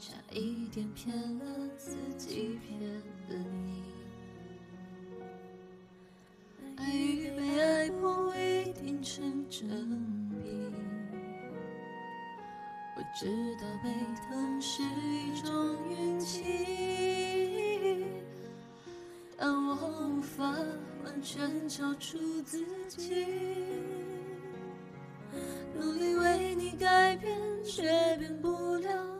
差一点骗了自己，骗了你。爱与被爱不一定成正比。我知道被疼是一种运气，但我无法完全交出自己。努力为你改变，却变不了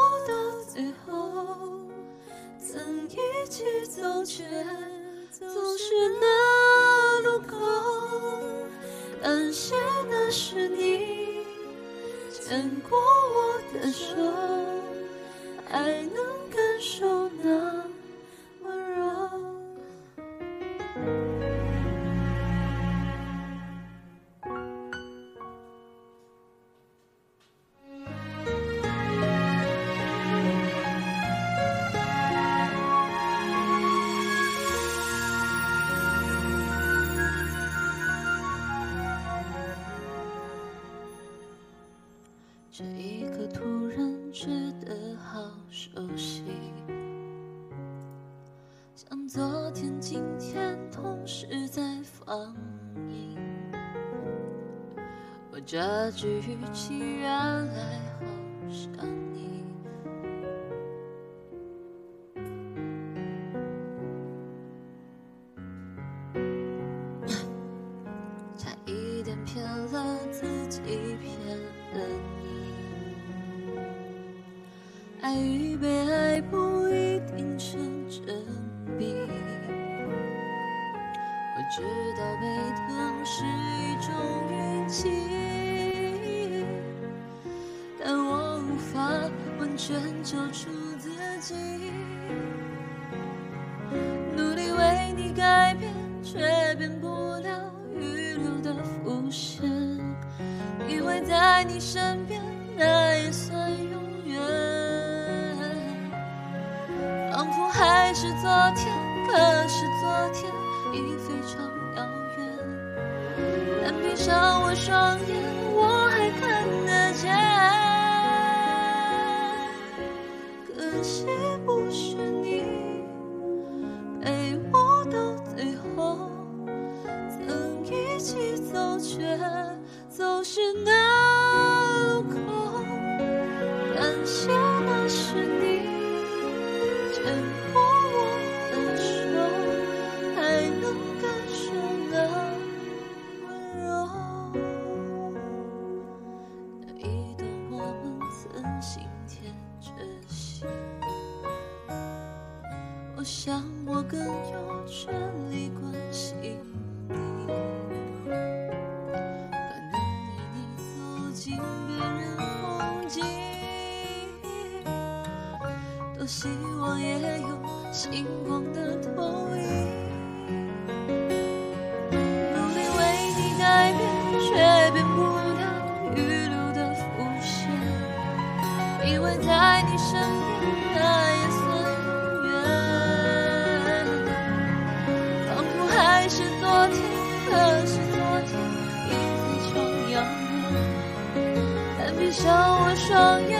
去走，却总是那路口。感谢那是你牵过我的手，还能这一刻突然觉得好熟悉，像昨天、今天同时在放映。我这句语气原来好像爱与被爱不一定成正比。我知道被疼是一种运气，但我无法完全交出自己。努力为你改变，却变不了预留的伏线。以为在你身边，那也算永远。还是昨天，可是昨天已非常遥远。但闭上我双眼，想我更有权利关心你。可能你你走进别人风景，多希望也有星光的投影。努力为你改变，却变不了预留的伏线。以为在你身边，可是昨天已非常遥远。但闭上我双眼，